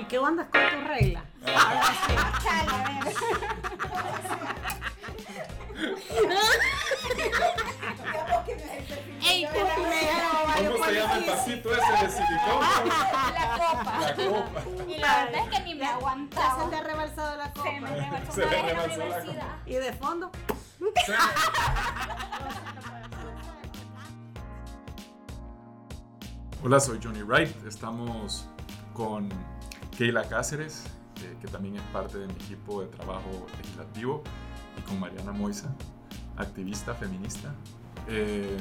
¿y qué andas con tu regla? Ahora sí. Ey, Pupi, me dijeron varios ¿Cómo se llama el pasito ese de silicón? La copa. La copa. Y la verdad es que ni me Ya se aguantaba. le ha rebalsado la copa. Se me rebalsó Se una vez en la rebalsó la universidad. Y de fondo, Hola, soy Johnny Wright. Estamos con Keila Cáceres, eh, que también es parte de mi equipo de trabajo legislativo, y con Mariana Moisa, activista feminista, eh,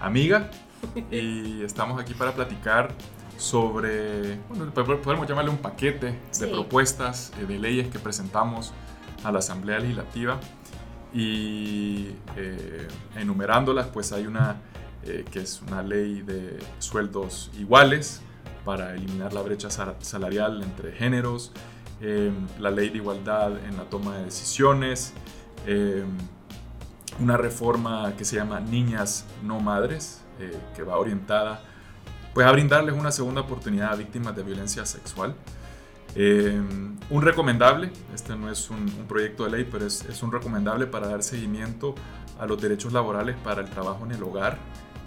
amiga, y estamos aquí para platicar sobre, bueno, po- podemos llamarle un paquete de Sí. propuestas eh, de leyes que presentamos a la Asamblea Legislativa y eh, enumerándolas, pues hay una eh, que es una ley de sueldos iguales para eliminar la brecha sal- salarial entre géneros, eh, la ley de igualdad en la toma de decisiones, eh, una reforma que se llama Niñas No Madres, eh, que va orientada pues, a brindarles una segunda oportunidad a víctimas de violencia sexual. Eh, un recomendable, este no es un, proyecto de ley, pero es un recomendable para dar seguimiento a los derechos laborales para el trabajo en el hogar.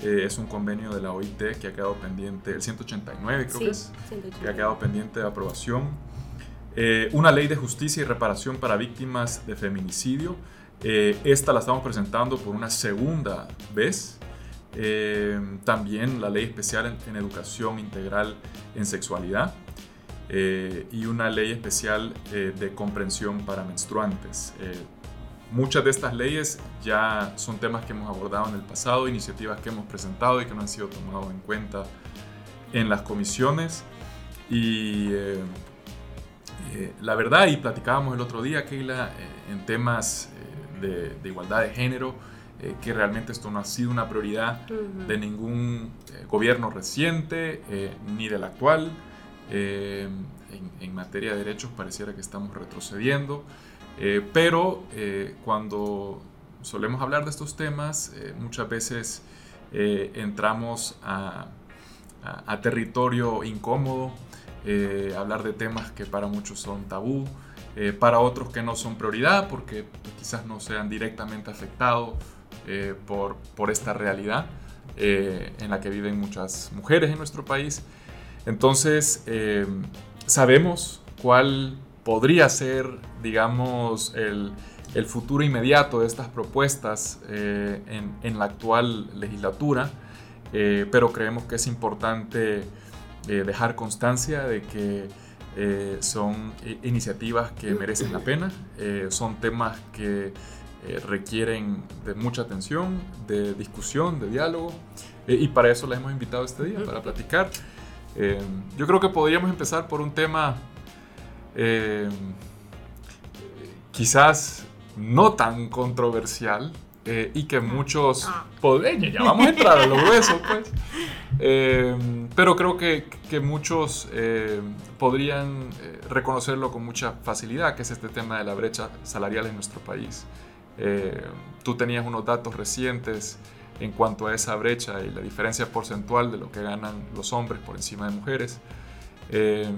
Eh, es un convenio de la OIT que ha quedado pendiente, el 189 creo sí, que es, 180. que ha quedado pendiente de aprobación. Eh, una ley de justicia y reparación para víctimas de feminicidio. Eh, esta la estamos presentando por una segunda vez. Eh, también la ley especial en, en educación integral en sexualidad. Eh, y una ley especial eh, de comprensión para menstruantes. Muchas de estas leyes ya son temas que hemos abordado en el pasado, iniciativas que hemos presentado y que no han sido tomados en cuenta en las comisiones. Y eh, eh, la verdad, y platicábamos el otro día, Keila, eh, en temas de, de igualdad de género, que realmente esto no ha sido una prioridad de ningún gobierno reciente, ni del actual. En, en materia de derechos pareciera que estamos retrocediendo, eh, pero eh, cuando solemos hablar de estos temas, eh, muchas veces eh, entramos a, a- a territorio incómodo, eh, hablar de temas que para muchos son tabú, eh, para otros que no son prioridad porque quizás no sean directamente afectados por, por esta realidad en la que viven muchas mujeres en nuestro país. Entonces, sabemos cuál podría ser, digamos, el, el futuro inmediato de estas propuestas eh, en, en la actual legislatura, eh, pero creemos que es importante eh, dejar constancia de que eh, son iniciativas que merecen la pena, eh, son temas que eh, requieren de mucha atención, de discusión, de diálogo, y para eso la hemos invitado este día, para platicar. Yo creo que podríamos empezar por un tema eh, quizás no tan controversial eh, y que muchos Ah. podrían, ya vamos a entrar a los huesos pues, Eh, pero creo que, que muchos eh, podrían reconocerlo con mucha facilidad, que es este tema de la brecha salarial en nuestro país. Tú tenías unos datos recientes en cuanto a esa brecha y la diferencia porcentual de lo que ganan los hombres por encima de mujeres eh,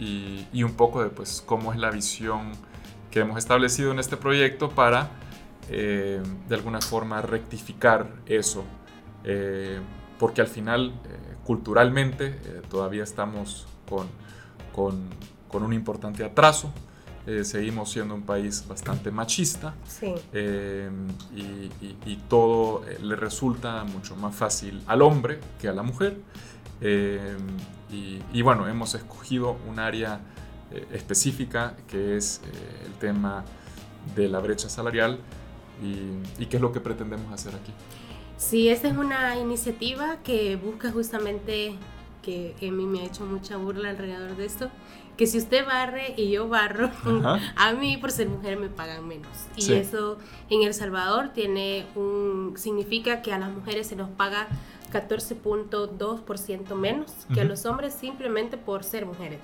y, y un poco de pues, cómo es la visión que hemos establecido en este proyecto para eh, de alguna forma rectificar eso, eh, porque al final eh, culturalmente eh, todavía estamos con, con, con un importante atraso, eh, seguimos siendo un país bastante machista Sí. y, y- y todo le resulta mucho más fácil al hombre que a la mujer. Y, bueno, hemos escogido un área eh, específica que es eh, el tema de la brecha salarial y qué es lo que pretendemos hacer aquí. Sí, esta es una iniciativa que busca justamente, que a mí me ha hecho mucha burla alrededor de esto, que si usted barre y yo barro, Ajá. a mí por ser mujer me pagan menos. Y Sí. eso en El Salvador tiene un, significa que a las mujeres se nos paga 14.2% menos que Ujú. los hombres simplemente por ser mujeres.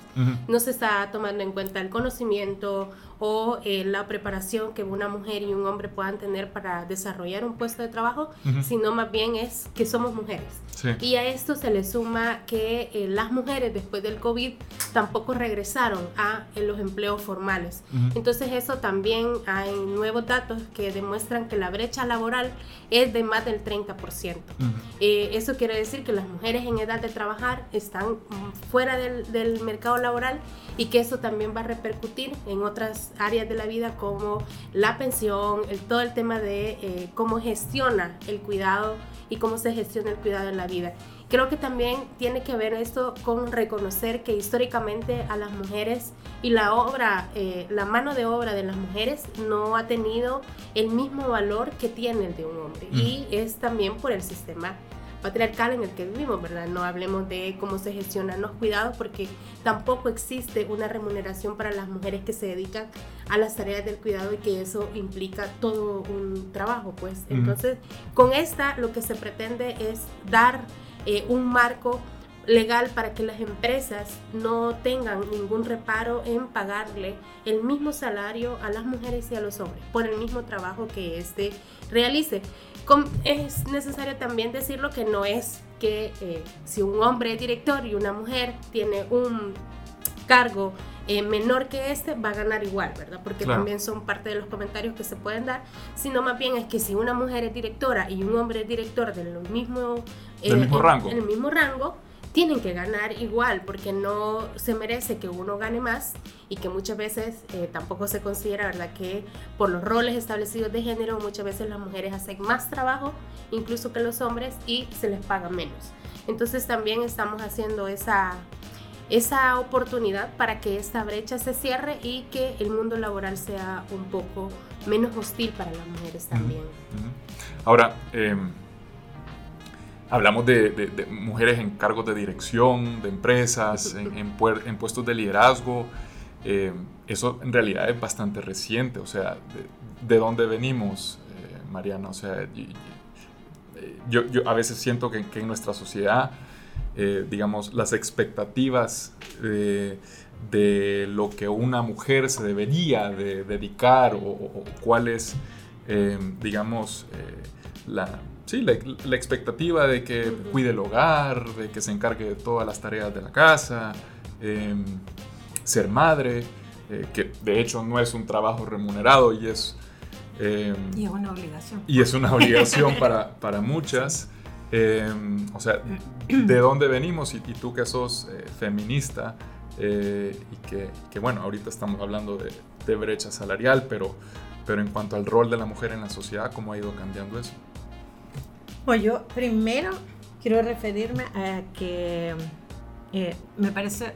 No se está tomando en cuenta el conocimiento o eh, la preparación que una mujer y un hombre puedan tener para desarrollar un puesto de trabajo, sino más bien es que somos mujeres. Sí. Y a esto se le suma que eh, las mujeres después del COVID tampoco regresaron a eh, los empleos formales. Entonces eso también hay nuevos datos que demuestran que la brecha laboral es de más del 30%. Ujú. Eh, eso quiere decir que las mujeres en edad de trabajar están mm, fuera del, del mercado laboral y que eso también va a repercutir en otras áreas de la vida como la pensión, el, todo el tema de eh, cómo gestiona el cuidado y cómo se gestiona el cuidado en la vida. Creo que también tiene que ver esto con reconocer que históricamente a las mujeres y la obra, eh, la mano de obra de las mujeres no ha tenido el mismo valor que tiene el de un hombre. Mm. Y es también por el sistema patriarcal en el que vivimos, ¿verdad? No hablemos de cómo se gestionan los cuidados porque tampoco existe una remuneración para las mujeres que se dedican a las tareas del cuidado y que eso implica todo un trabajo, pues. Entonces, con esta lo que se pretende es dar eh, un marco legal para que las empresas no tengan ningún reparo en pagarle el mismo salario a las mujeres y a los hombres por el mismo trabajo que éste realice. Es necesario también decirlo que no es que eh, si un hombre es director y una mujer tiene un cargo eh, menor que este, va a ganar igual, ¿verdad? Porque Claro. también son parte de los comentarios que se pueden dar, sino más bien es que si una mujer es directora y un hombre es director del mismo, Del mismo en- rango. en el mismo rango, tienen que ganar igual, porque no se merece que uno gane más y que muchas veces eh, tampoco se considera, ¿verdad? Que por los roles establecidos de género, muchas veces las mujeres hacen más trabajo, incluso que los hombres, y se les paga menos. Entonces también estamos haciendo esa, esa oportunidad para que esta brecha se cierre y que el mundo laboral sea un poco menos hostil para las mujeres también. Ahora, eh, hablamos de, mujeres en cargos de dirección, de empresas, en, puestos de liderazgo. Eh, eso en realidad es bastante reciente. O sea, ¿de, de dónde venimos, eh, Mariana? O sea, eh, yo, a veces siento que, en nuestra sociedad, digamos, las expectativas de lo que una mujer se debería de dedicar o, cuál es, digamos, la, sí, la, la expectativa de que Ujú. cuide el hogar, de que se encargue de todas las tareas de la casa, eh, ser madre, eh, que de hecho no es un trabajo remunerado y es... eh, Y es una obligación. y es una obligación para, para muchas. Eh, o sea, ¿de dónde venimos? Y, y tú que sos eh, feminista eh, y que, que, bueno, ahorita estamos hablando de, de brecha salarial, pero, pero en cuanto al rol de la mujer en la sociedad, ¿cómo ha ido cambiando eso? Pues yo primero quiero referirme a que eh, me parece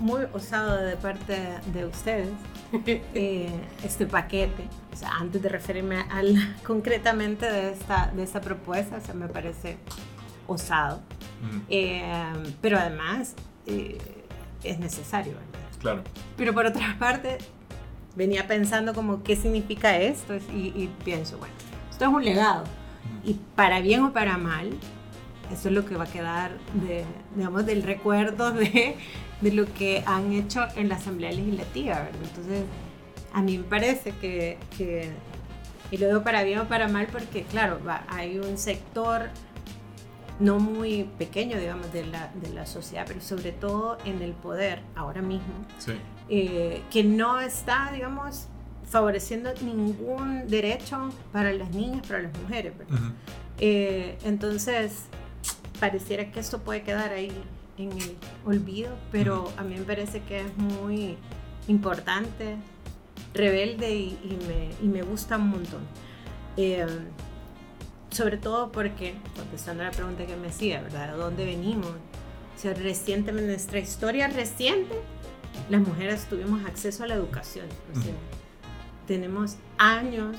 muy osado de parte de ustedes eh, este paquete. O sea, antes de referirme al, concretamente de esta, de esta propuesta, o sea, me parece osado. Ujú, Eh, pero además es necesario, ¿verdad? Claro. Pero por otra parte, venía pensando como qué significa esto y, y pienso, bueno, esto es un legado. Y para bien o para mal, eso es lo que va a quedar de, digamos, del recuerdo de, de lo que han hecho en la Asamblea Legislativa, ¿verdad? Entonces, a mí me parece que, que- y lo digo para bien o para mal, porque claro, va- hay un sector no muy pequeño, digamos, de la, de la sociedad, pero sobre todo en el poder ahora mismo, Sí. eh, que no está, digamos, favoreciendo ningún derecho para las niñas, para las mujeres. ¿verdad? Ujú, Eh, entonces, pareciera que esto puede quedar ahí en el olvido, pero a mí me parece que es muy importante, rebelde y, y me, y me gusta un montón. Eh, sobre todo porque, contestando a la pregunta que me hacía, ¿verdad? ¿De dónde venimos? O sea, recientemente, en nuestra historia reciente, las mujeres tuvimos acceso a la educación. O sea, Ujú. Tenemos años,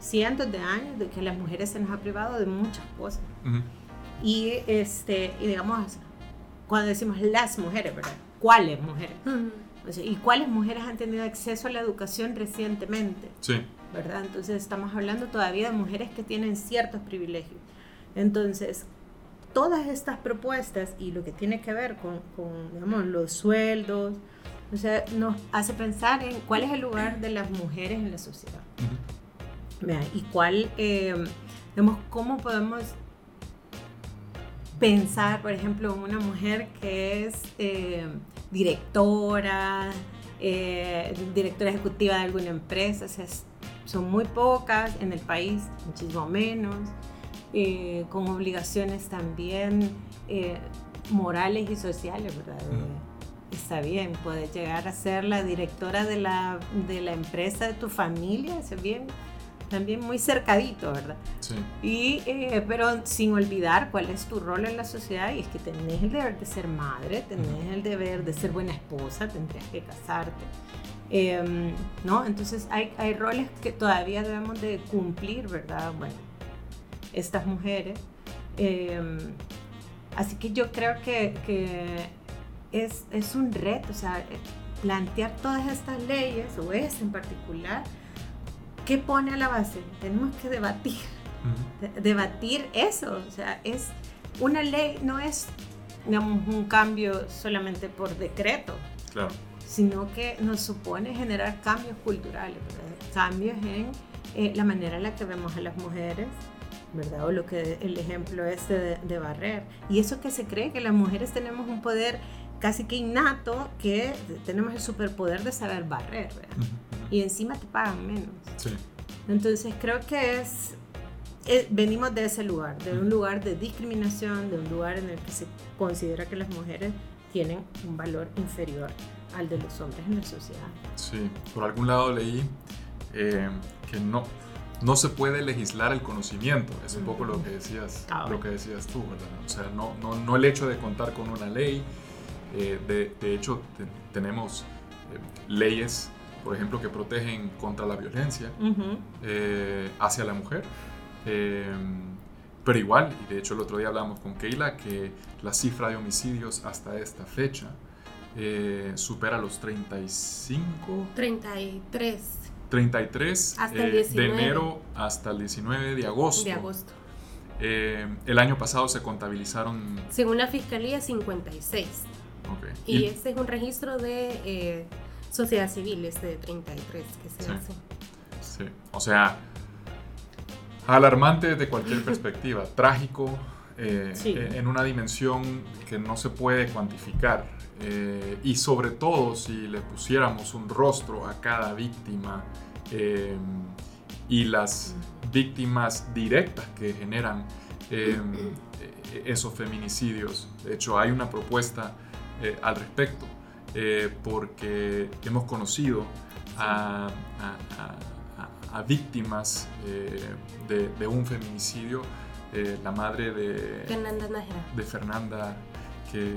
cientos de años de que las mujeres se nos ha privado de muchas cosas. ujú, Y, este, y digamos, cuando decimos las mujeres, ¿verdad? ¿Cuáles mujeres? O sea, ¿Y cuáles mujeres han tenido acceso a la educación recientemente? Sí. ¿verdad? Entonces estamos hablando todavía de mujeres que tienen ciertos privilegios. Entonces, todas estas propuestas y lo que tiene que ver con, con, digamos, los sueldos, o sea, nos hace pensar en cuál es el lugar de las mujeres en la sociedad. Y cuál, eh, digamos, cómo podemos pensar, por ejemplo, una mujer que es eh, directora, eh, directora ejecutiva de alguna empresa, o sea, son muy pocas en el país, muchísimo menos, eh, con obligaciones también morales y sociales, ¿verdad? Está bien, puedes llegar a ser la directora de la, de la empresa de tu familia, eso es bien, también muy cercadito, ¿verdad? Sí. Y, eh, pero sin olvidar cuál es tu rol en la sociedad y es que tenés el deber de ser madre, tenés el deber de ser buena esposa, tendrías que casarte. Em, ¿no? Entonces hay, hay roles que todavía debemos de cumplir, ¿verdad? Bueno, estas mujeres. Em, así que yo creo que, que es, es un reto, o sea, plantear todas estas leyes, o esta en particular, ¿qué pone a la base? Tenemos que debatir Ujú. de- debatir eso. O sea, es una ley, no es digamos, un cambio solamente por decreto, Claro. sino que nos supone generar cambios culturales, ¿verdad? cambios en eh, la manera en la que vemos a las mujeres. ¿verdad? O lo que el ejemplo es de, de barrer. Y eso que se cree que las mujeres tenemos un poder casi que innato, que tenemos el superpoder de saber barrer, ¿verdad? Ujú, ujú. Y encima te pagan menos. Sí. Entonces creo que es, eh, venimos de ese lugar, de un lugar de discriminación, de un lugar en el que se considera que las mujeres tienen un valor inferior al de los hombres en la sociedad. Sí, por algún lado leí eh, que no, no se puede legislar el conocimiento. Es un poco lo que decías, lo que decías tú, ¿verdad? O sea, no, no, no el hecho de contar con una ley. Eh, de, de hecho, te- tenemos eh, leyes, por ejemplo, que protegen contra la violencia eh, hacia la mujer. Pero igual, y de hecho el otro día hablamos con Keila, que la cifra de homicidios hasta esta fecha supera los 35, 33 33 Hasta el de 19. enero hasta el 19 de agosto. de agosto. Eh, el año pasado se contabilizaron... Según la fiscalía, 56. Ok, Y este es un registro de eh, sociedad civil, este de 33 que se Sí. hace. Sí, o sea, alarmante desde cualquier perspectiva, trágico eh, Sí. eh, en una dimensión que no se puede cuantificar eh, y sobre todo si le pusiéramos un rostro a cada víctima eh, y las víctimas directas que generan eh, esos feminicidios. De hecho, hay una propuesta eh, al respecto eh, porque hemos conocido a, a- a- a- a víctimas eh, de, de un feminicidio, la madre de, Fernanda Nájera. de Fernanda que,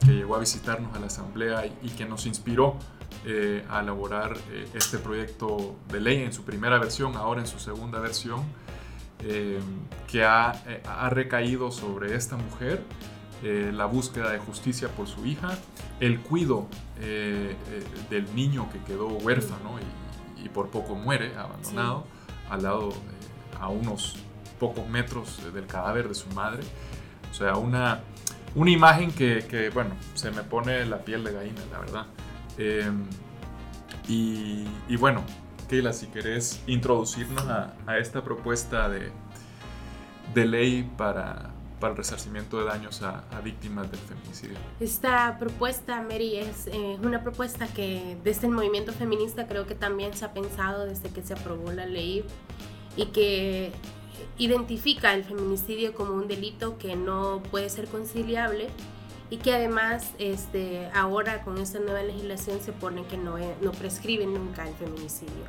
que llegó a visitarnos a la asamblea y, y que nos inspiró eh, a elaborar eh, este proyecto de ley en su primera versión, ahora en su segunda versión, eh, que ha, ha recaído sobre esta mujer eh, la búsqueda de justicia por su hija, el cuido eh, eh, del niño que quedó huérfano y, y por poco muere, abandonado, al lado, eh, a unos pocos metros eh, del cadáver de su madre. O sea, una, una imagen que, que, bueno, se me pone la piel de gallina, la verdad. Y, y bueno, Keila, si querés introducirnos a, a esta propuesta de, de ley para, para el resarcimiento de daños a, a víctimas del feminicidio. Esta propuesta, Mary, es eh, una propuesta que desde el movimiento feminista creo que también se ha pensado desde que se aprobó la ley y que identifica el feminicidio como un delito que no puede ser conciliable y que además este, ahora con esta nueva legislación se pone que no, no prescribe nunca el feminicidio.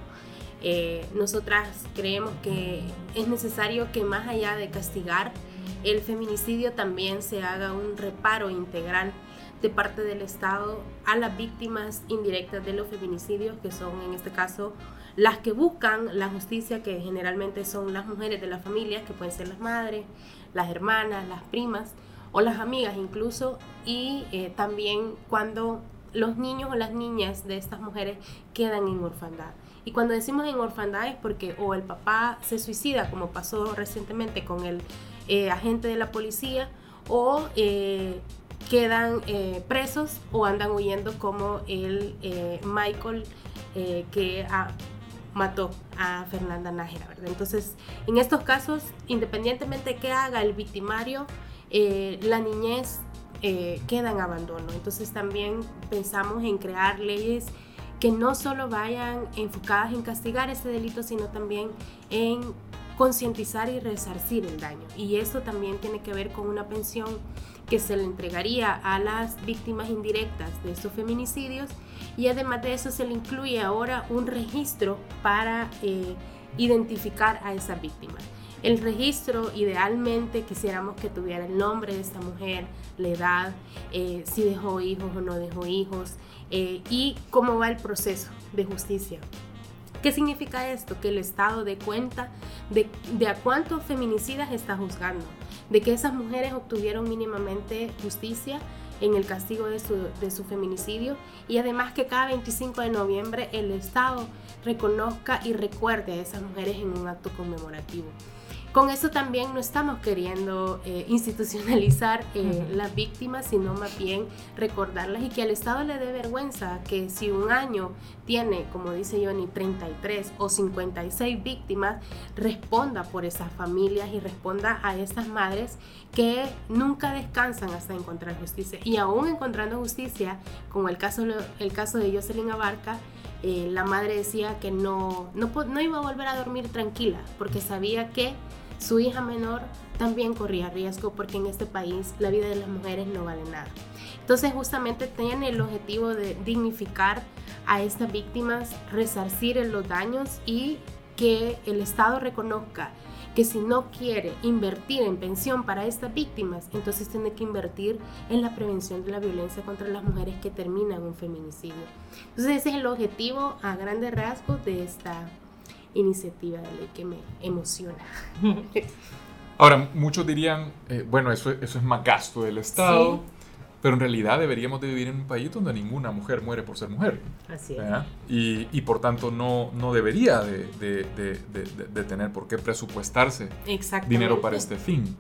Eh, nosotras creemos que es necesario que más allá de castigar el feminicidio también se haga un reparo integral de parte del Estado a las víctimas indirectas de los feminicidios, que son en este caso las que buscan la justicia, que generalmente son las mujeres de la familia, que pueden ser las madres, las hermanas, las primas o las amigas incluso, y eh, también cuando los niños o las niñas de estas mujeres quedan en orfandad. Y cuando decimos en orfandad es porque o el papá se suicida, como pasó recientemente con el eh, agente de la policía, o eh, quedan eh, presos o andan huyendo como el Michael que ah, mató a Fernanda Nájera, ¿verdad? Entonces, en estos casos, independientemente de qué haga el victimario, la niñez queda en abandono. Entonces también pensamos en crear leyes que no solo vayan enfocadas en castigar ese delito, sino también en concientizar y resarcir el daño. Y eso también tiene que ver con una pensión que se le entregaría a las víctimas indirectas de estos feminicidios y además de eso se le incluye ahora un registro para eh, identificar a esa víctima. El registro idealmente quisiéramos que tuviera el nombre de esta mujer, la edad, eh, si dejó hijos o no dejó hijos eh, y cómo va el proceso de justicia. ¿Qué significa esto? Que el Estado dé cuenta de, a cuántos feminicidas está juzgando, de que esas mujeres obtuvieron mínimamente justicia en el castigo de su feminicidio y además que cada 25 de noviembre el Estado reconozca y recuerde a esas mujeres en un acto conmemorativo. Con eso también no estamos queriendo eh, institucionalizar eh, las víctimas, sino más bien recordarlas y que al Estado le dé vergüenza que si un año tiene, como dice Johnny, 33 o 56 víctimas, responda por esas familias y responda a estas madres que nunca descansan hasta encontrar justicia. Y aún encontrando justicia, como el caso, el caso de Jocelyn Abarca, eh, la madre decía que no, no, no iba a volver a dormir tranquila porque sabía que su hija menor también corría riesgo porque en este país la vida de las mujeres no vale nada. Entonces justamente tiene el objetivo de dignificar a estas víctimas, resarcir en los daños y que el Estado reconozca que si no quiere invertir en pensión para estas víctimas, entonces tiene que invertir en la prevención de la violencia contra las mujeres que terminan un feminicidio. Entonces ese es el objetivo a grandes rasgos de esta iniciativa de ley que me emociona. Ahora, muchos dirían, eh, bueno, eso, eso es más gasto del Estado, Sí. pero en realidad deberíamos de vivir en un país donde ninguna mujer muere por ser mujer. Así es. Y, y por tanto no, no debería de, de- tener por qué presupuestarse dinero para este fin.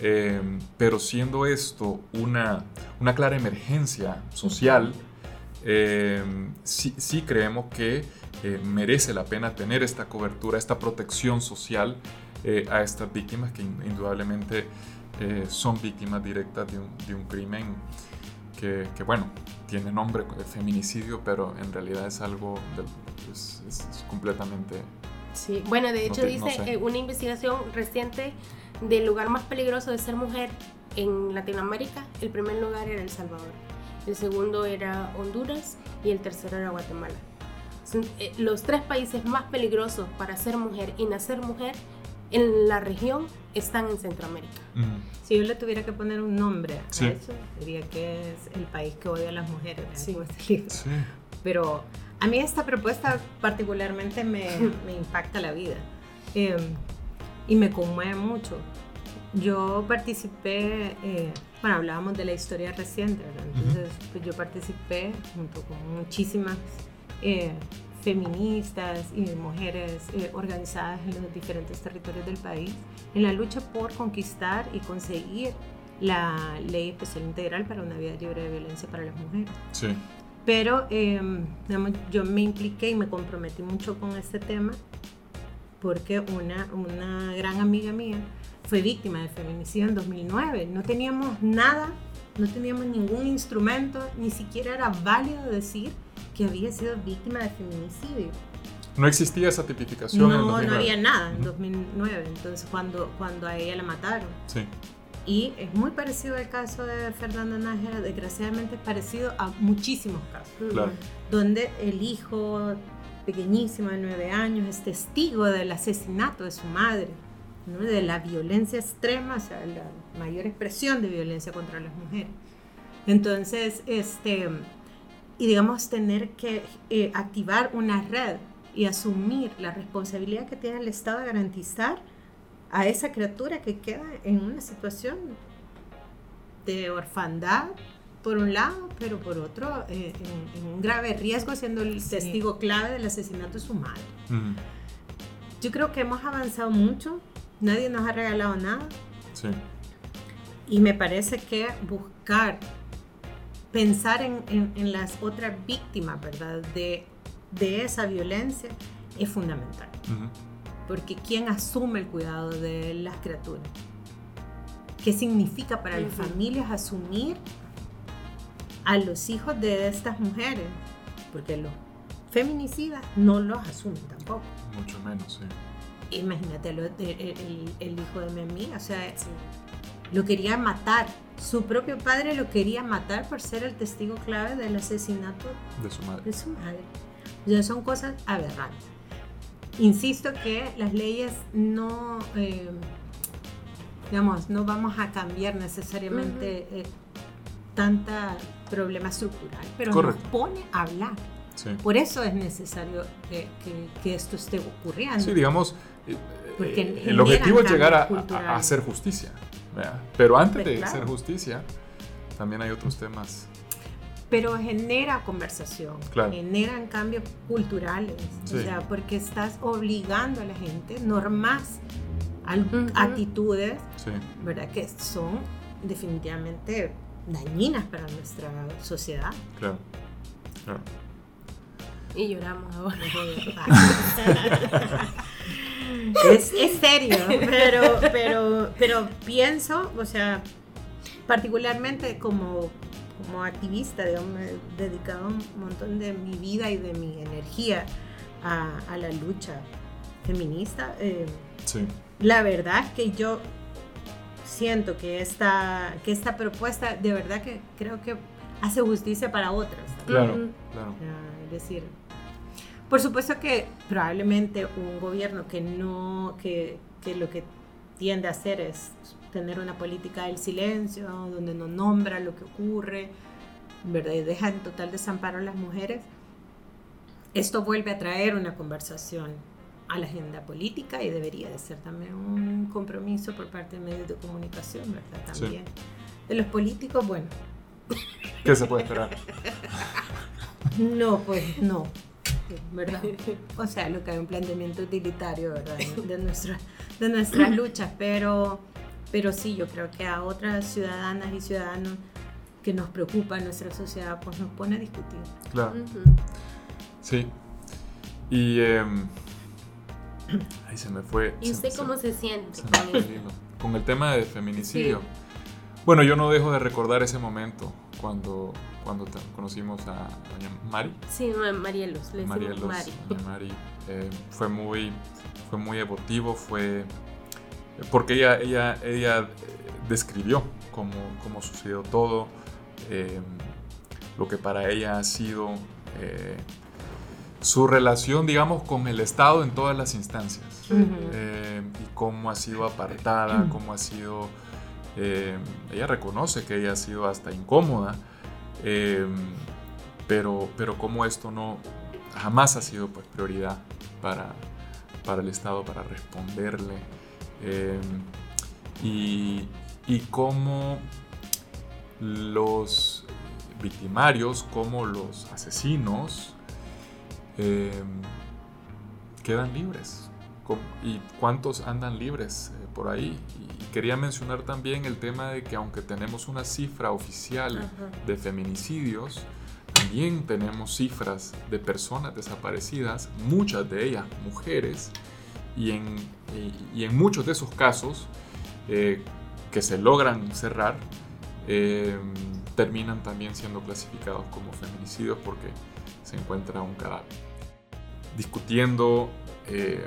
Eh, pero siendo esto una, una clara emergencia social, eh, sí, sí creemos que eh, merece la pena tener esta cobertura, esta protección social eh, a estas víctimas que in- indudablemente eh, son víctimas directas de un, de un crimen que, que, bueno, tiene nombre de feminicidio, pero en realidad es algo, del- es- es- es completamente... Sí, bueno, de No hecho no dice sé. eh, una investigación reciente del lugar más peligroso de ser mujer en Latinoamérica. El primer lugar era El Salvador, el segundo era Honduras y el tercero era Guatemala. Eh, los tres países más peligrosos para ser mujer y nacer mujer en la región están en Centroamérica. mm, Si yo le tuviera que poner un nombre a eso, diría que es el país que odia a las mujeres. este libro. sí. Pero a mí esta propuesta particularmente me, me impacta la vida eh, y me conmueve mucho. Yo participé, eh, bueno, hablábamos de la historia reciente, ¿verdad? Entonces pues yo participé junto con muchísimas eh, feministas y mujeres eh, organizadas en los diferentes territorios del país en la lucha por conquistar y conseguir la ley especial integral para una vida libre de violencia para las mujeres. sí. Pero eh, digamos, yo me impliqué y me comprometí mucho con este tema porque una, una gran amiga mía fue víctima de feminicidio en 2009. No teníamos nada, no teníamos ningún instrumento, ni siquiera era válido decir que había sido víctima de feminicidio. No existía esa tipificación en el No, no 2009. había nada en Ujú. 2009, entonces cuando, cuando a ella la mataron. Sí. Y es muy parecido al caso de Fernanda Nájera, desgraciadamente es parecido a muchísimos casos Claro. donde el hijo pequeñísimo de nueve años es testigo del asesinato de su madre, ¿no? de la violencia extrema, o sea, la mayor expresión de violencia contra las mujeres. Entonces, este, y digamos, tener que eh, activar una red y asumir la responsabilidad que tiene el Estado de garantizar a esa criatura que queda en una situación de orfandad, por un lado, pero por otro, eh, en, en un grave riesgo, siendo el Sí. testigo clave del asesinato de su madre. Ujú. Yo creo que hemos avanzado mucho, nadie nos ha regalado nada, Sí. y me parece que buscar, pensar en, en- en las otras víctimas, ¿verdad? De, de esa violencia es fundamental. Porque ¿quién asume el cuidado de las criaturas? ¿Qué significa para las Ujú. familias asumir a los hijos de estas mujeres? Porque los feminicidas no los asumen tampoco. Mucho menos, sí. Imagínate el, el- el hijo de mi amiga, o sea, lo quería matar. Su propio padre lo quería matar por ser el testigo clave del asesinato De su madre. de su madre. Sea, son cosas aberrantes. Insisto que las leyes no, eh, digamos, no vamos a cambiar necesariamente eh, tanta problema estructural, pero Correcto. nos pone a hablar. Sí. Por eso es necesario que, que- que esto esté ocurriendo. Sí, digamos, eh, Porque eh, el objetivo es llegar a, a- hacer justicia. ¿Verdad? Pero antes Pues de claro. hacer justicia, también hay otros temas. pero genera conversación, Claro. generan cambios culturales, Sí. o sea, porque estás obligando a la gente, normas, al- Ujú. actitudes, Sí, ¿verdad? Que son definitivamente dañinas para nuestra sociedad. claro. claro. Y lloramos ahora. es, es serio, pero, pero, pero pienso, o sea, particularmente como, como activista, digamos, me he dedicado un montón de mi vida y de mi energía a, a la lucha feminista. eh, Sí, la verdad es que yo siento que esta, que esta propuesta de verdad que creo que hace justicia para otras. claro, claro. Es decir, por supuesto que probablemente un gobierno que no, que, que lo que tiende a hacer es tener una política del silencio, donde no nombra lo que ocurre, ¿verdad? Y deja en total desamparo a las mujeres, esto vuelve a traer una conversación a la agenda política y debería de ser también un compromiso por parte de medios de comunicación, ¿verdad? Sí. También. De los políticos, bueno, ¿Qué se puede esperar? No, pues no. ¿Verdad? O sea, lo que hay un planteamiento utilitario, ¿verdad? De, nuestra, de nuestras luchas, pero, pero sí, yo creo que a otras ciudadanas y ciudadanos que nos preocupa nuestra sociedad, pues nos pone a discutir. Claro, sí. Y. em, ay, se me fue. ¿Y usted se- cómo se siente se el. Con el tema de feminicidio. Bueno, yo no dejo de recordar ese momento cuando, cuando te- conocimos a doña Mari. Sí, ma- Marielos, le Marielos, Mari. doña Mari. eh, fue, muy, fue muy emotivo, fue. Porque ella, ella, ella eh, describió cómo, cómo sucedió todo, eh, lo que para ella ha sido eh, su relación, digamos, con el Estado en todas las instancias. Y cómo ha sido apartada, cómo ha sido... ella reconoce que ella ha sido hasta incómoda, eh, pero, pero cómo esto no jamás ha sido pues, prioridad para, para el Estado, para responderle. eh, y, y cómo los victimarios, como los asesinos, eh, quedan libres. ¿Y cuántos andan libres por ahí? Y quería mencionar también el tema de que aunque tenemos una cifra oficial Ajá. de feminicidios, también tenemos cifras de personas desaparecidas, muchas de ellas mujeres, y en, y- y en muchos de esos casos eh, que se logran cerrar, eh, terminan también siendo clasificados como feminicidios porque se encuentra un cadáver. Discutiendo eh,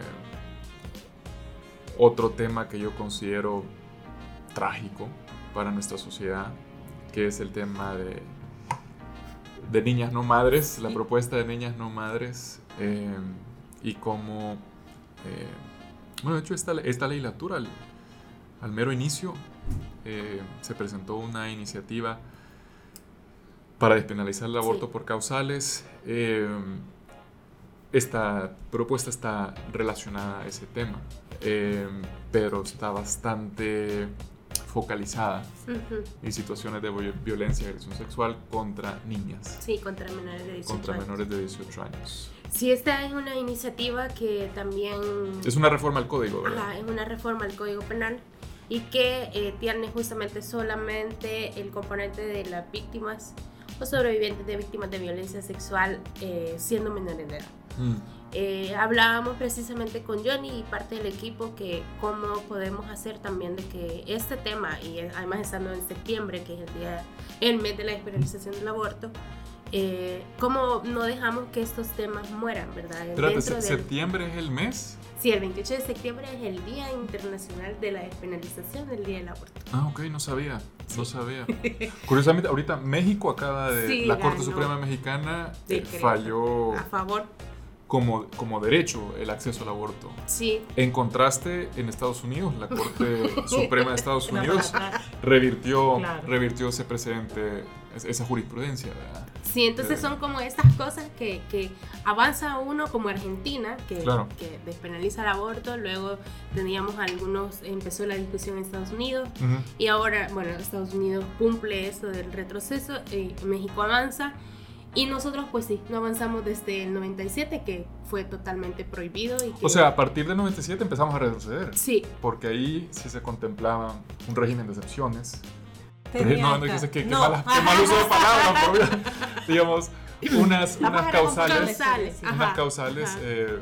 otro tema que yo considero trágico para nuestra sociedad, que es el tema de, de niñas no madres, la propuesta de niñas no madres, eh, y cómo, eh, bueno, de hecho esta, esta legislatura al, al mero inicio eh, se presentó una iniciativa para despenalizar el aborto Sí. por causales. esta propuesta está relacionada a ese tema, eh, pero está bastante focalizada Ujú. en situaciones de vi- violencia y agresión sexual contra niñas, Sí, contra menores de 18 contra años. menores de 18 años. Sí, esta es una iniciativa que también... Es una reforma al código, ¿verdad? Ajá, es una reforma al Código Penal y que eh, tiene justamente solamente el componente de las víctimas o sobrevivientes de víctimas de violencia sexual eh, siendo menores de edad. Mm. Eh, hablábamos precisamente con Johnny y parte del equipo que cómo podemos hacer también de que este tema, y además estando en septiembre, que es el, día, el mes de la despenalización del aborto, eh, cómo no dejamos que estos temas mueran, ¿verdad? Espérate, se- del- ¿septiembre es el mes? Sí, el 28 de septiembre es el Día Internacional de la Despenalización del Día del Aborto. Ah, ok, no sabía, no sabía. Curiosamente, ahorita México acaba de... Sí, la Corte ganó. Suprema Mexicana eh, falló A favor. Como, como derecho el acceso al aborto. Sí, En contraste, en Estados Unidos, la Corte Suprema de Estados No, Unidos revirtió, Claro. revirtió ese precedente, es- esa jurisprudencia, ¿verdad? Sí, entonces Eh. son como estas cosas que, que avanza uno como Argentina, que, Claro. que despenaliza el aborto, luego teníamos algunos, empezó la discusión en Estados Unidos Ujú. y ahora, bueno, Estados Unidos cumple eso del retroceso, eh, México avanza y nosotros pues sí, no avanzamos desde el 97 que fue totalmente prohibido y que... O sea, a partir del 97 empezamos a retroceder. Sí, Porque ahí sí se contemplaba un régimen de excepciones. Pero no, no, que, sé que, qué No. mala- qué mal uso de palabras, por digamos, unas, unas causales, causales, ajá, unas causales ajá. eh,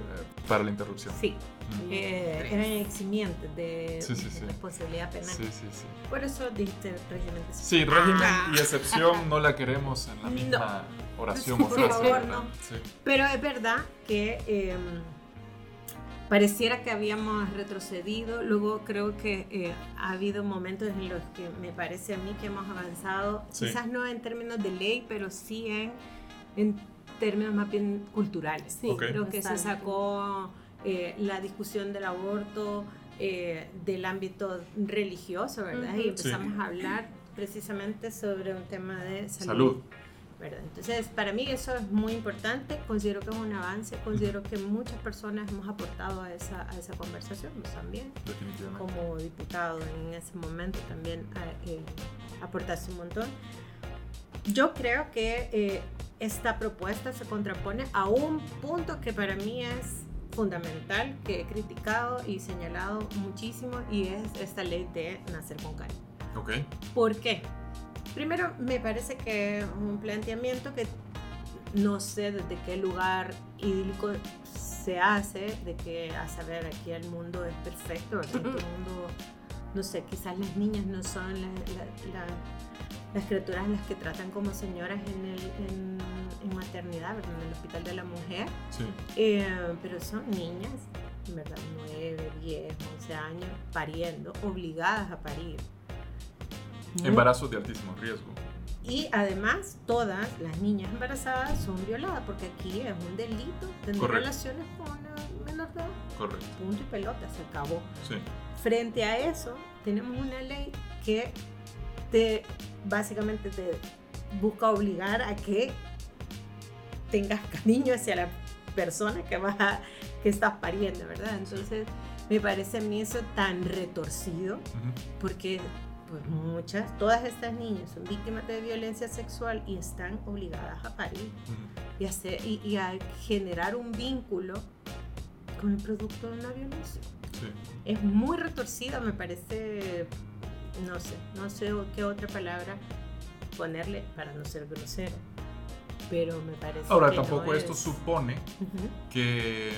para la interrupción. Sí, Mm. eh, eran eximientes de, Sí, sí, sí. de responsabilidad penal. Sí, sí, sí. Por eso dijiste régimen de Sí, régimen Ah. y excepción no la queremos en la misma oración o Por frase, favor, no. Sí. Pero es verdad que eh, pareciera que habíamos retrocedido. Luego creo que eh, ha habido momentos en los que me parece a mí que hemos avanzado, Sí. quizás no en términos de ley, pero sí en, en términos más bien culturales. sí. Creo que se sacó eh, la discusión del aborto eh, del ámbito religioso, ¿verdad? Y empezamos a hablar precisamente sobre un tema de Salud. ¿Verdad? Entonces, para mí eso es muy importante, considero que es un avance, considero que muchas personas hemos aportado a esa, a esa conversación, vos también, como diputado en ese momento también eh, aportaste un montón. Yo creo que eh, esta propuesta se contrapone a un punto que para mí es fundamental, que he criticado y señalado muchísimo, y es esta ley de nacer con cariño. Ok. ¿Por qué? Primero, me parece que es un planteamiento que no sé desde qué lugar idílico se hace, de que a saber aquí el mundo es perfecto, el mundo, no sé, quizás las niñas no son la- la- la- las criaturas las que tratan como señoras en, el, en, en maternidad, ¿verdad? En el hospital de la mujer. Sí. Eh, pero son niñas, ¿verdad? 9, 10, 11 años, pariendo, obligadas a parir. Embarazos de altísimo riesgo. Y además, todas las niñas embarazadas son violadas, porque aquí es un delito tener Correcto. relaciones con una menor de edad. Correcto. Punto y pelota, se acabó. Sí. Frente a eso, tenemos una ley que te básicamente te busca obligar a que tengas cariño hacia la persona que vas a- que estás pariendo, ¿verdad? Entonces, me parece a mí eso tan retorcido porque pues muchas, todas estas niñas son víctimas de violencia sexual y están obligadas a parir. Y, hacer, y, y a generar un vínculo con el producto de una violencia. Sí. es muy retorcida, me parece, no sé, no sé qué otra palabra ponerle para no ser grosero, pero me parece Ahora, que tampoco no esto es- supone que,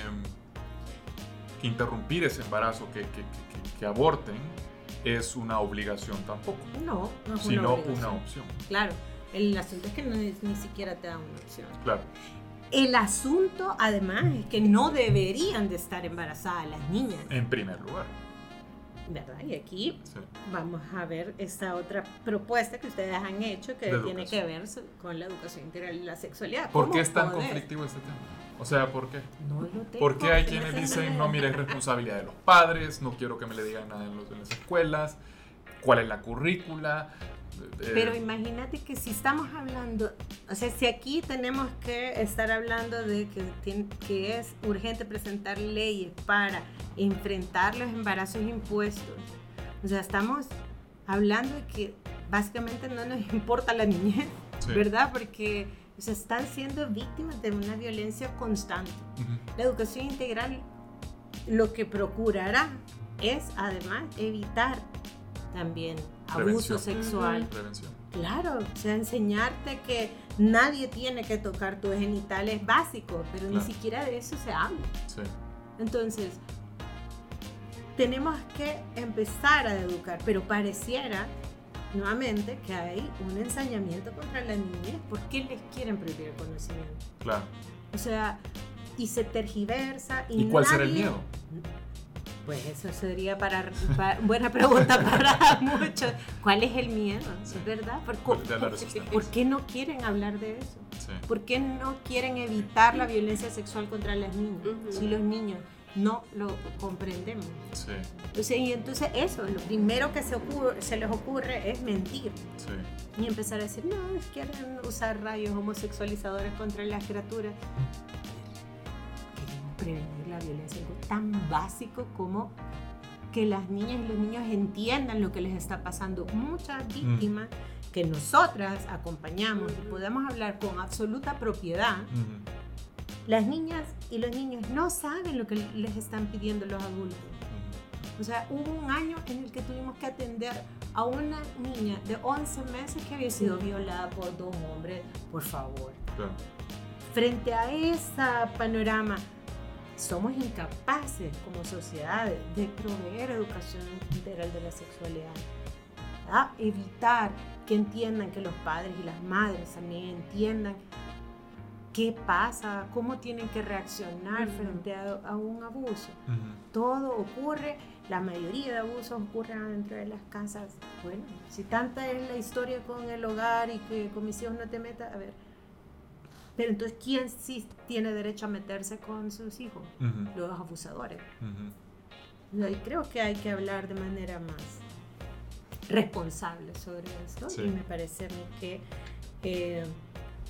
que interrumpir ese embarazo, que- que- que aborten, es una obligación tampoco, No, no es sino una, una opción. Claro, el asunto es que no es- ni siquiera te da una opción. Claro. El asunto, además, es que no deberían de estar embarazadas las niñas, En primer lugar. ¿verdad? Y aquí Sí. vamos a ver esta otra propuesta que ustedes han hecho que tiene que ver con la educación integral y la sexualidad. ¿Por ¿Cómo qué es tan poder? conflictivo este tema? O sea, ¿por qué? No lo tengo, Porque hay que quienes dicen, no, mira, es responsabilidad de los padres, no quiero que me le digan nada en, los- en las escuelas, cuál es la currícula. Eh, Pero imagínate que si estamos hablando, o sea, si aquí tenemos que estar hablando de que, que es urgente presentar leyes para enfrentar los embarazos impuestos, o sea, estamos hablando de que básicamente no nos importa la niñez, sí. ¿verdad? Porque o sea, están siendo víctimas de una violencia constante. La educación integral lo que procurará es además evitar también Prevención. abuso sexual. Prevención. Claro, o sea, enseñarte que nadie tiene que tocar tus genitales básico, pero Claro. ni siquiera de eso se habla. Sí. Entonces, tenemos que empezar a educar, pero pareciera nuevamente que hay un ensañamiento contra las niñas. ¿Por qué les quieren prohibir el conocimiento? Claro. O sea, y se tergiversa. ¿Y, ¿Y cuál será el nadie- miedo? Pues eso sería para, para- buena pregunta para muchos. ¿Cuál es el miedo? Sí. ¿Verdad? ¿Por, ¿Cuál es la qué no quieren hablar de eso? Sí. ¿Por qué no quieren evitar la violencia sexual contra las niñas? Si los niños no lo comprendemos. Sí. Entonces, y entonces eso, lo primero que se, ocurre, se les ocurre es mentir Sí. y empezar a decir, no, quieren usar rayos homosexualizadores contra las criaturas. Queremos prevenir la violencia, algo tan básico como que las niñas y los niños entiendan lo que les está pasando. Muchas víctimas que nosotras acompañamos y podemos hablar con absoluta propiedad, Ujú. Las niñas y los niños no saben lo que les están pidiendo los adultos. O sea, hubo un año en el que tuvimos que atender a una niña de 11 meses que había sido violada por dos hombres. Por favor. Claro. Frente a ese panorama, somos incapaces como sociedad de proveer educación integral de la sexualidad. ¿verdad? Evitar que entiendan que los padres y las madres también entiendan qué pasa, cómo tienen que reaccionar Ujú. frente a, a un abuso Ujú. todo ocurre, la mayoría de abusos ocurren dentro de las casas. Bueno, si tanta es la historia con el hogar y que con mis hijos no te metas, a ver. Pero entonces, ¿quién sí tiene derecho a meterse con sus hijos? Ujú. Los abusadores. Y creo que hay que hablar de manera más responsable sobre esto. Sí. Y me parece a mí que, eh,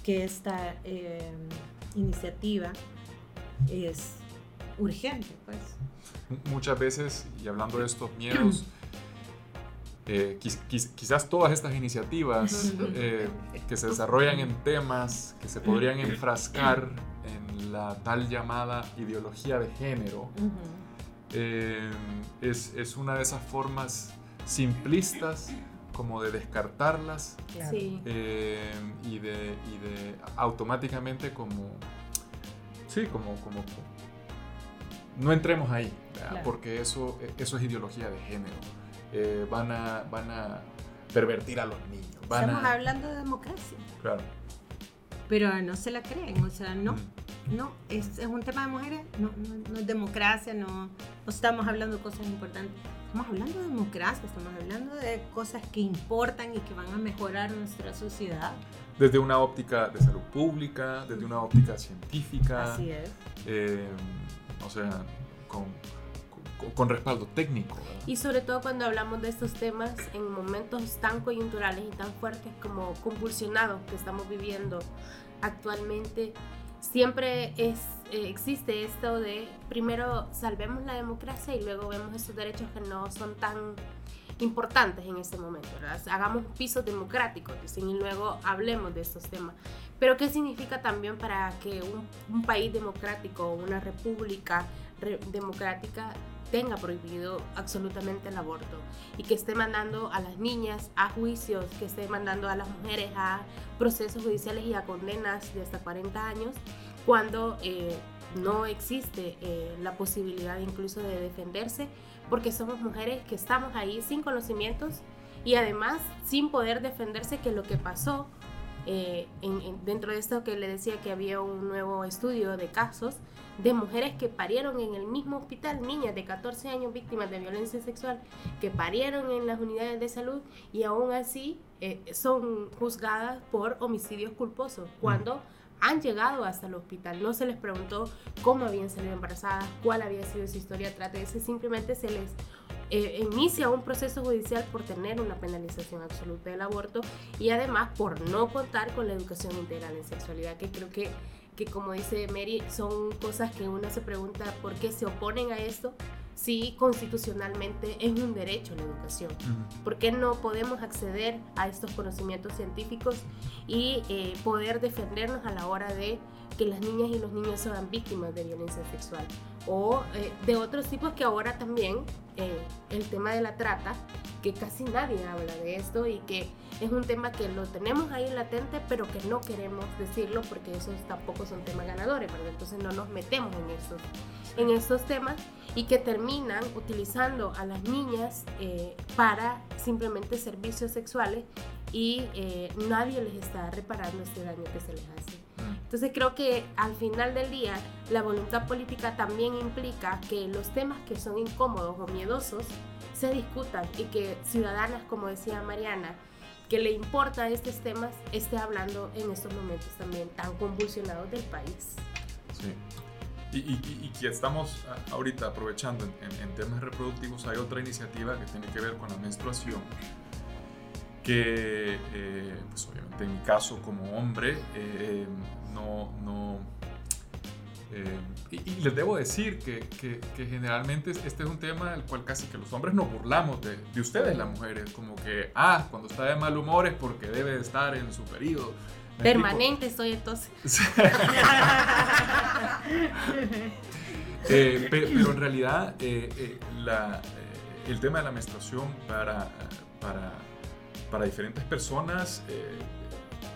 que esta eh, iniciativa es urgente, pues. Muchas veces, y hablando de estos miedos, eh, quiz- quiz- quizás todas estas iniciativas eh, que se desarrollan en temas que se podrían enfrascar en la tal llamada ideología de género, eh, es, es una de esas formas simplistas como de descartarlas Claro. Sí. eh, y, de, y de automáticamente como, sí, como, como, no entremos ahí, porque eso, eso es ideología de género. Eh, van, a, van a pervertir a los niños. Van Estamos a, hablando de democracia, claro. pero no se la creen, o sea, no, Mm, no, es, es un tema de mujeres, no, no, no es democracia, no, no estamos hablando de cosas importantes, estamos hablando de democracia, estamos hablando de cosas que importan y que van a mejorar nuestra sociedad. Desde una óptica de salud pública, desde una óptica científica, Así es. eh, o sea, con, con, con respaldo técnico. ¿verdad? Y sobre todo cuando hablamos de estos temas en momentos tan coyunturales y tan fuertes como convulsionados que estamos viviendo actualmente, siempre es, eh, existe esto de primero salvemos la democracia y luego vemos esos derechos que no son tan importantes en este momento, ¿verdad? Hagamos pisos democráticos, dicen, y luego hablemos de estos temas. Pero ¿qué significa también para que un, un país democrático, una república re- democrática tenga prohibido absolutamente el aborto y que esté mandando a las niñas a juicios, que esté mandando a las mujeres a procesos judiciales y a condenas de hasta 40 años, cuando eh, no existe eh, la posibilidad incluso de defenderse, porque somos mujeres que estamos ahí sin conocimientos y además sin poder defenderse que lo que pasó eh, en- en- dentro de esto que le decía que había un nuevo estudio de casos de mujeres que parieron en el mismo hospital, niñas de 14 años víctimas de violencia sexual, que parieron en las unidades de salud y aún así eh, son juzgadas por homicidios culposos, cuando han llegado hasta el hospital. No se les preguntó cómo habían salido embarazadas, cuál había sido su historia tras simplemente se les eh, inicia un proceso judicial por tener una penalización absoluta del aborto y además por no contar con la educación integral en sexualidad, que creo que, que como dice Mary, son cosas que uno se pregunta por qué se oponen a esto si constitucionalmente es un derecho la educación. ¿Por qué no podemos acceder a estos conocimientos científicos y eh, poder defendernos a la hora de que las niñas y los niños sean víctimas de violencia sexual? O eh, de otros tipos que ahora también eh, el tema de la trata, que casi nadie habla de esto y que es un tema que lo tenemos ahí latente, pero que no queremos decirlo porque esos tampoco son temas ganadores, ¿verdad? Entonces no nos metemos en estos, en estos temas y que terminan utilizando a las niñas eh, para simplemente servicios sexuales y eh, nadie les está reparando este daño que se les hace. Mm. Entonces creo que al final del día la voluntad política también implica que los temas que son incómodos o miedosos se discutan y que ciudadanas, como decía Mariana, que le importa estos temas, esté hablando en estos momentos también tan convulsionados del país. Sí. Y, y, que estamos ahorita aprovechando en, temas reproductivos, hay otra iniciativa que tiene que ver con la menstruación, que eh, pues obviamente en mi caso como hombre eh, no, no eh, y, les debo decir que, que, generalmente este es un tema del cual casi que los hombres nos burlamos de, de, ustedes, las mujeres, como que, ah, cuando está de mal humor es porque debe de estar en su periodo. Permanente estoy entonces. Eh, pero, en realidad eh, la, el tema de la menstruación para, para, para diferentes personas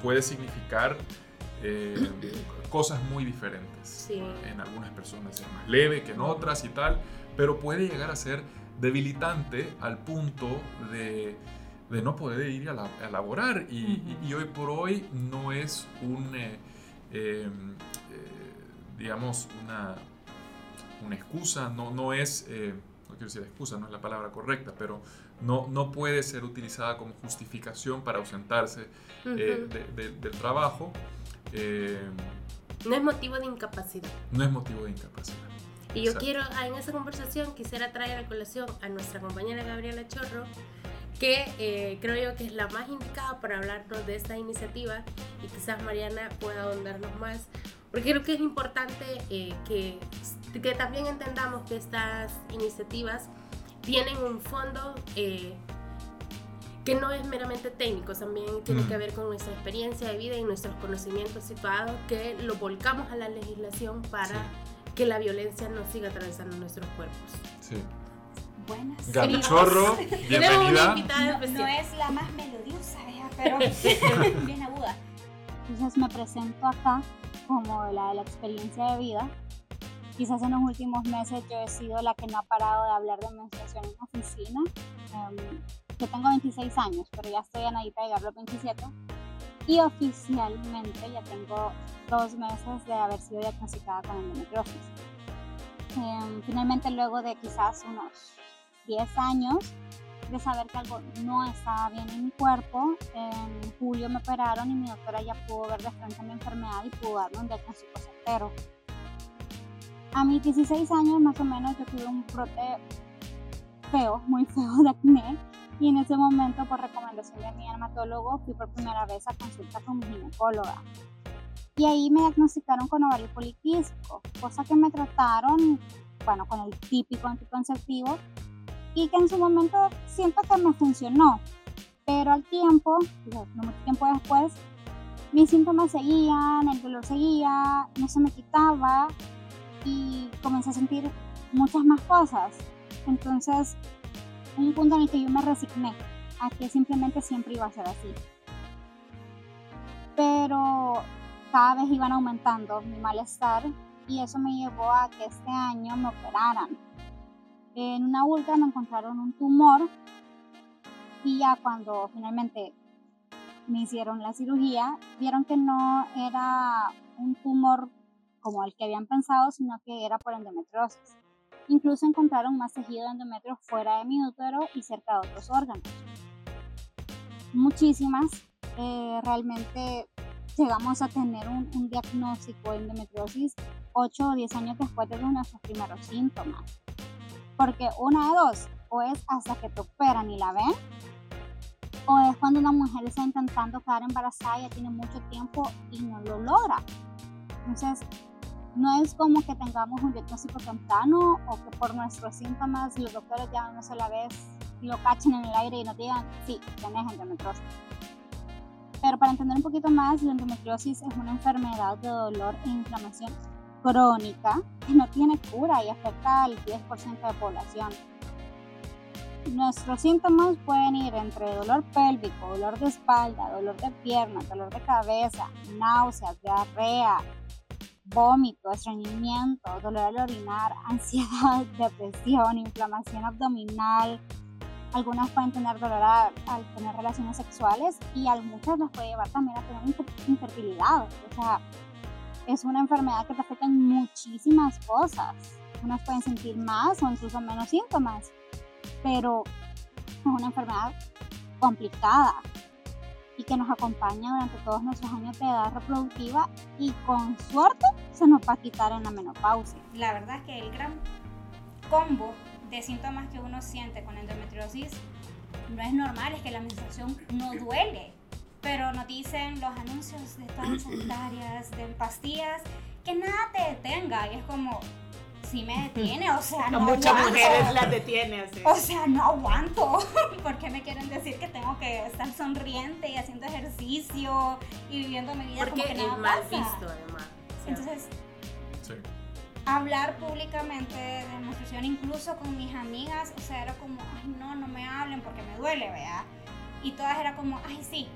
puede significar cosas muy diferentes. En algunas personas es más leve que en otras y tal, pero puede llegar a ser debilitante al punto de, de no poder ir a, laborar. Y, y, hoy por hoy no es un, eh, em, eh, digamos, una, una excusa, no, no es, eh, no quiero decir excusa, no es la palabra correcta, pero no, no puede ser utilizada como justificación para ausentarse del trabajo. No es motivo de incapacidad. No es motivo de incapacidad. Y yo quiero, ah, en esa conversación, quisiera traer a colación a nuestra compañera Gabriela Chorro, que eh, creo yo que es la más indicada para hablarnos de esta iniciativa y quizás Mariana pueda ahondarnos más, porque creo que es importante eh, que, que también entendamos que estas iniciativas tienen un fondo eh, que no es meramente técnico, también tiene que ver con nuestra experiencia de vida y nuestros conocimientos situados que lo volcamos a la legislación para que la violencia no siga atravesando nuestros cuerpos. Sí. Buenas. Chorro, bienvenida. No, no, es la más melodiosa, pero bien aguda. Entonces me presento acá como la de la experiencia de vida. Quizás en los últimos meses yo he sido la que no ha parado de hablar de menstruación en oficina. Um, yo tengo 26 años, pero ya estoy a nadita de llegar los 27. Y oficialmente ya tengo dos meses de haber sido diagnosticada con endometriosis. Em, finalmente, luego de quizás unos 10 años de saber que algo no estaba bien en mi cuerpo, en julio me operaron y mi doctora ya pudo ver de frente mi enfermedad y pudo darme un diagnóstico certero. A mis 16 años más o menos yo tuve un brote feo, muy feo de acné y en ese momento, por recomendación de mi dermatólogo, fui por primera vez a consulta con mi ginecóloga. Y ahí me diagnosticaron con ovario poliquístico, cosa que me trataron, bueno, con el típico anticonceptivo y que en su momento siento que me funcionó. Pero al tiempo, no mucho tiempo después, mis síntomas seguían, el dolor seguía, no se me quitaba y comencé a sentir muchas más cosas. Entonces un punto en el que yo me resigné a que simplemente siempre iba a ser así. Pero cada vez iban aumentando mi malestar y eso me llevó a que este año me operaran. En una ultra me encontraron un tumor y ya cuando finalmente me hicieron la cirugía, vieron que no era un tumor como el que habían pensado, sino que era por endometriosis. Incluso encontraron más tejido endometrio fuera de mi útero y cerca de otros órganos. Muchísimas. Eh, realmente llegamos a tener un, diagnóstico de endometriosis 8 o 10 años después de nuestros primeros síntomas. Porque una de dos, o es hasta que te operan y la ven, o es cuando una mujer está intentando quedar embarazada y ya tiene mucho tiempo y no lo logra. Entonces, no es como que tengamos un diagnóstico temprano o que por nuestros síntomas los doctores ya una sola vez lo cachen en el aire y nos digan, sí, tenés endometriosis. Pero para entender un poquito más, la endometriosis es una enfermedad de dolor e inflamación crónica que no tiene cura y afecta al 10% de la población. Nuestros síntomas pueden ir entre dolor pélvico, dolor de espalda, dolor de pierna, dolor de cabeza, náuseas, diarrea, vómito, estreñimiento, dolor al orinar, ansiedad, depresión, inflamación abdominal. Algunas pueden tener dolor al, tener relaciones sexuales y a muchas les puede llevar también a tener infertilidad. O sea, es una enfermedad que te afecta en muchísimas cosas. Unas pueden sentir más o incluso menos síntomas pero es una enfermedad complicada y que nos acompaña durante todos nuestros años de edad reproductiva y con suerte se nos va a quitar en la menopausia. La verdad es que el gran combo de síntomas que uno siente con endometriosis no es normal, es que la menstruación no duele, pero nos dicen los anuncios de todas sanitarias, de pastillas, que nada te detenga y es como, sí me detiene, o sea, no Muchas mujeres las detiene así. O sea, no aguanto. porque me quieren decir que tengo que estar sonriente y haciendo ejercicio y viviendo mi vida porque como que nada es mal pasa? visto además. Entonces, Sí. hablar públicamente de menstruación, incluso con mis amigas, o sea, era como, ay, no, no me hablen porque me duele, vea. Y todas era como, ay, sí.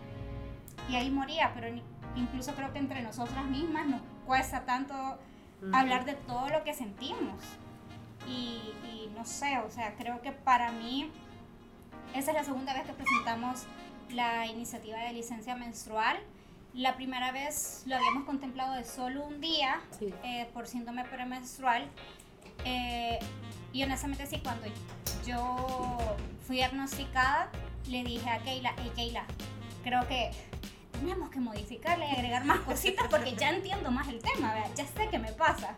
Y ahí moría, pero incluso creo que entre nosotras mismas nos cuesta tanto hablar de todo lo que sentimos. Y, y no sé, o sea, creo que para mí, esa es la segunda vez que presentamos la iniciativa de licencia menstrual. La primera vez lo habíamos contemplado de solo un día Sí. eh, por síndrome premenstrual. Eh, y honestamente sí, cuando yo fui diagnosticada, le dije a Keila, hey Keila, creo que tenemos que modificarle y agregar más cositas porque ya entiendo más el tema, ¿verdad? ya sé qué me pasa.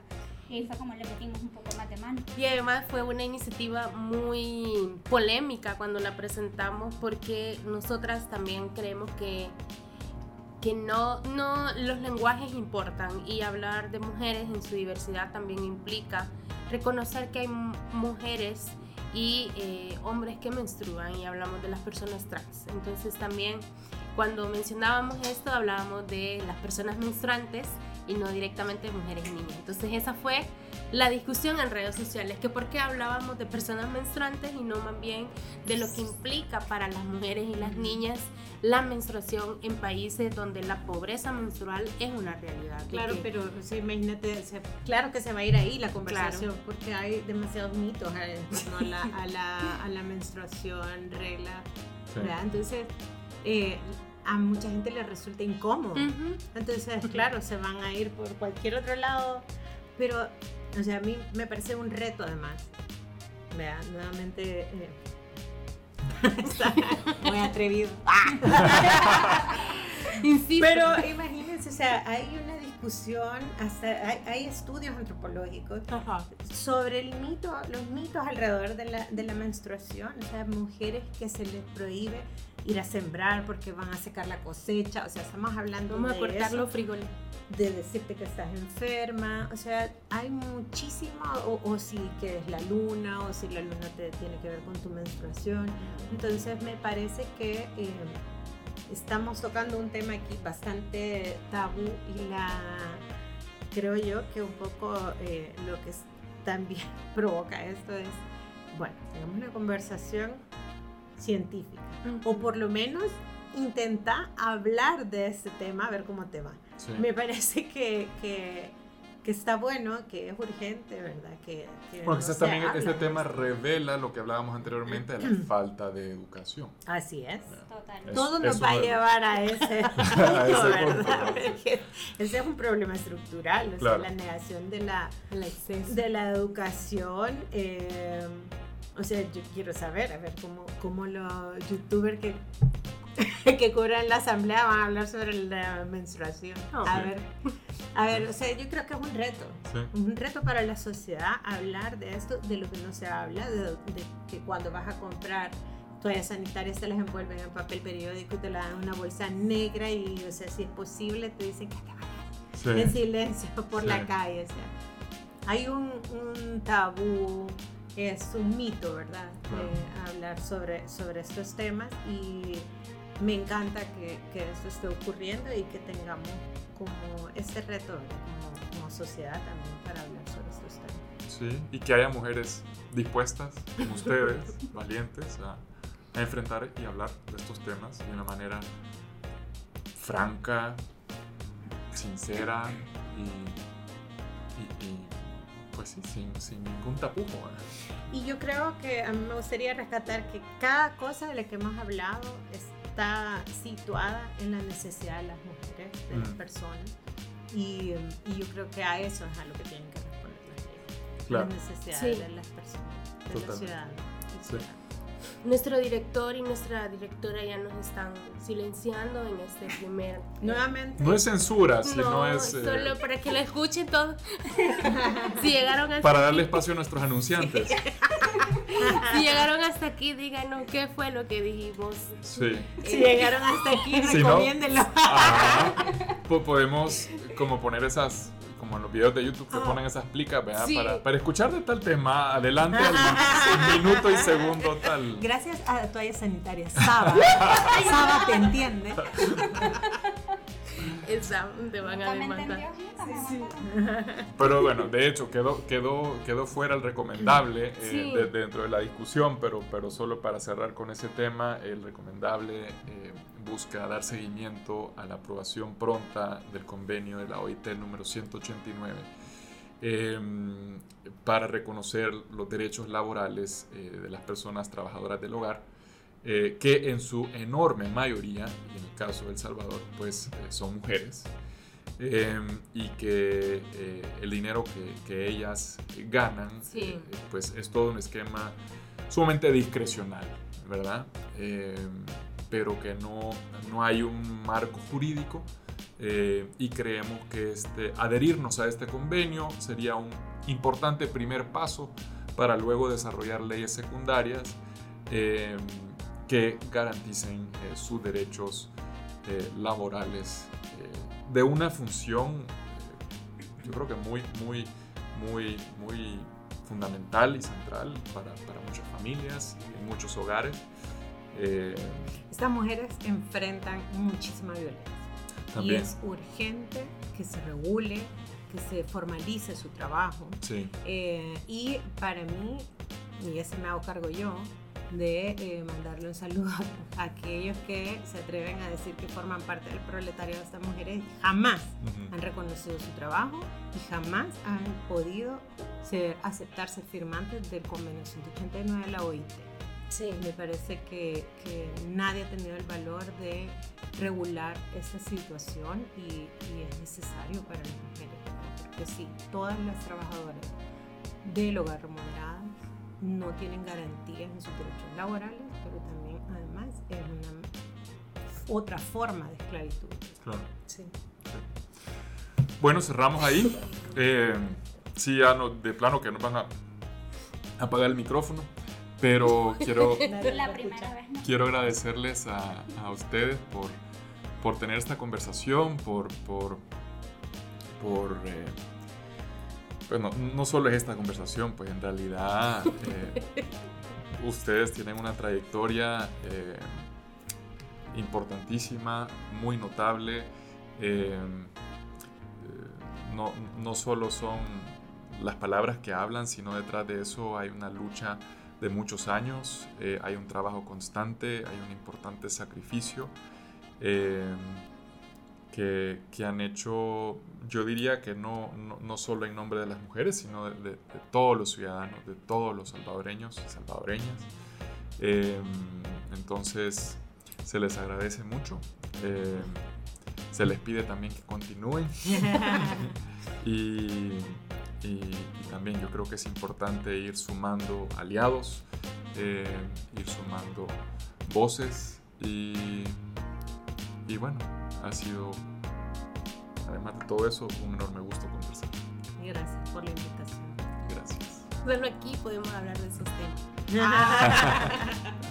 Y fue como le metimos un poco más de mano. Y además fue una iniciativa muy polémica cuando la presentamos porque nosotras también creemos que, que no, no los lenguajes importan y hablar de mujeres en su diversidad también implica reconocer que hay mujeres y eh, hombres que menstruan y hablamos de las personas trans. Entonces también cuando mencionábamos esto hablábamos de las personas menstruantes y no directamente de mujeres y niñas. Entonces esa fue la discusión en redes sociales, que por qué hablábamos de personas menstruantes y no más bien de lo que implica para las mujeres y las niñas la menstruación en países donde la pobreza menstrual es una realidad. Claro, que- pero o sea, imagínate, o sea, claro que se va a ir ahí la conversación porque hay demasiados mitos en torno a la, a la, a la menstruación, regla, Sí. ¿verdad? Entonces, eh, a mucha gente le resulta incómodo. Entonces, claro, se van a ir por cualquier otro lado, pero, o sea, a mí me parece un reto además. Vea, nuevamente, eh, muy atrevido. Insisto. Pero imagínense, o sea, hay una discusión, hasta hay, hay estudios antropológicos Ajá. sobre el mito, los mitos alrededor de la, de la menstruación, o sea, mujeres que se les prohíbe ir a sembrar porque van a secar la cosecha, o sea, estamos hablando Vamos a de cortar eso, los frijoles. de decirte que estás enferma, o sea, hay muchísimo, o, o si que es la luna, o si la luna te tiene que ver con tu menstruación, entonces me parece que eh, estamos tocando un tema aquí bastante tabú y la creo yo que un poco eh, lo que también provoca esto es, bueno, tengamos una conversación científica o por lo menos intenta hablar de este tema a ver cómo te va. Sí. Me parece que, que, que está bueno, que es urgente, ¿verdad? Que, que Porque no también este tema esto. revela lo que hablábamos anteriormente de la falta de educación. Así es. Total. Es- Todo nos va a llevar a ese, A punto, ese ¿verdad? Porque ese es un problema estructural, o Claro. sea, la negación de la, El de la educación. eh, o sea, yo quiero saber, a ver, cómo, cómo los youtubers que, que cubren la asamblea van a hablar sobre la menstruación. Oh. A Sí. ver, a ver, o sea, yo creo que es un reto. Sí. Un reto para la sociedad hablar de esto, de lo que no se habla, de, de que cuando vas a comprar toallas sanitarias te las envuelven en papel periódico y te la dan en una bolsa negra y, o sea, si es posible, te dicen que te va a dar Sí. en silencio por la calle. O sea, hay un, un tabú, es un mito, ¿verdad? Eh, hablar sobre, sobre estos temas y me encanta que, que esto esté ocurriendo y que tengamos como este reto como, como sociedad también para hablar sobre estos temas. Sí, y que haya mujeres dispuestas, como ustedes, valientes, a, a enfrentar y hablar de estos temas de una manera franca, sincera y, y- y, pues sí, sin, sin ningún tapujo. ¿eh? Y yo creo que a mí me gustaría rescatar que cada cosa de la que hemos hablado está situada en la necesidad de las mujeres, de las Mm. personas. Y, y yo creo que a eso es a lo que tienen que responder las leyes. Claro. Las necesidades Sí. de las personas, de los Totalmente. ciudadanos. Nuestro director y nuestra directora ya nos están silenciando en este primer... Nuevamente, No es censura, sino no, es eh, solo para que lo escuchen todo. si llegaron hasta para darle espacio a nuestros anunciantes. si llegaron hasta aquí, díganos qué fue lo que dijimos. Sí. si llegaron hasta aquí, Si no- recomiéndenlo. Ajá. Po- podemos como poner esas, como en los videos de YouTube que Ah. ponen esas plicas, ¿verdad? Sí. Para, para escuchar de tal tema, adelante al minuto y segundo tal. Gracias a toallas sanitarias. Saba. Saba te entiende. Esa te van a demandar. Pero bueno, de hecho quedó, quedó, quedó fuera el recomendable eh, Sí. de- dentro de la discusión, pero, pero solo para cerrar con ese tema, el recomendable eh, busca dar seguimiento a la aprobación pronta del convenio de la OIT número 189 eh, para reconocer los derechos laborales eh, de las personas trabajadoras del hogar, eh, que en su enorme mayoría, y en el caso de El Salvador, pues eh, son mujeres, eh, y que eh, el dinero que, que ellas ganan, Sí. eh, pues es todo un esquema sumamente discrecional, ¿verdad? Pero que no, no hay un marco jurídico eh, y creemos que este, adherirnos a este convenio sería un importante primer paso para luego desarrollar leyes secundarias eh, que garanticen eh, sus derechos eh, laborales eh, de una función, eh, yo creo que muy, muy, muy, muy fundamental y central para, para muchas familias, en muchos hogares. Eh, Estas mujeres enfrentan muchísima violencia. también, Y es urgente que se regule, que se formalice su trabajo. sí, Eh, y para mí, y ese me hago cargo yo, de eh, mandarle un saludo a aquellos que se atreven a decir que forman parte del proletariado de estas mujeres y jamás han reconocido su trabajo y jamás han podido ser, aceptarse firmantes del convenio 189 de la OIT. Sí. Me parece que, que nadie ha tenido el valor de regular esta situación y, y es necesario para las mujeres. Porque sí, todas las trabajadoras del hogar remuneradas no tienen garantías en sus derechos laborales, pero también además es una otra forma de esclavitud. claro. Sí. Bueno, cerramos ahí. Eh, sí, ya no, de plano que nos van a apagar el micrófono, pero quiero, La primera vez quiero agradecerles a, a ustedes por, por tener esta conversación, por, por, por eh, bueno, no solo es esta conversación, pues en realidad eh, ustedes tienen una trayectoria eh, importantísima, muy notable. eh, eh, no, no solo son las palabras que hablan, sino detrás de eso hay una lucha de muchos años, eh, hay un trabajo constante, hay un importante sacrificio eh, que, que han hecho, yo diría que no, no, no solo en nombre de las mujeres, sino de, de- de todos los ciudadanos, de todos los salvadoreños y salvadoreñas. Eh, entonces, se les agradece mucho. se les pide también que continúen. Y, y- y también yo creo que es importante ir sumando aliados, eh, ir sumando voces y, y bueno, ha sido, además de todo eso, un enorme gusto conversar. Gracias por la invitación. Gracias. Solo aquí podemos hablar de esos temas.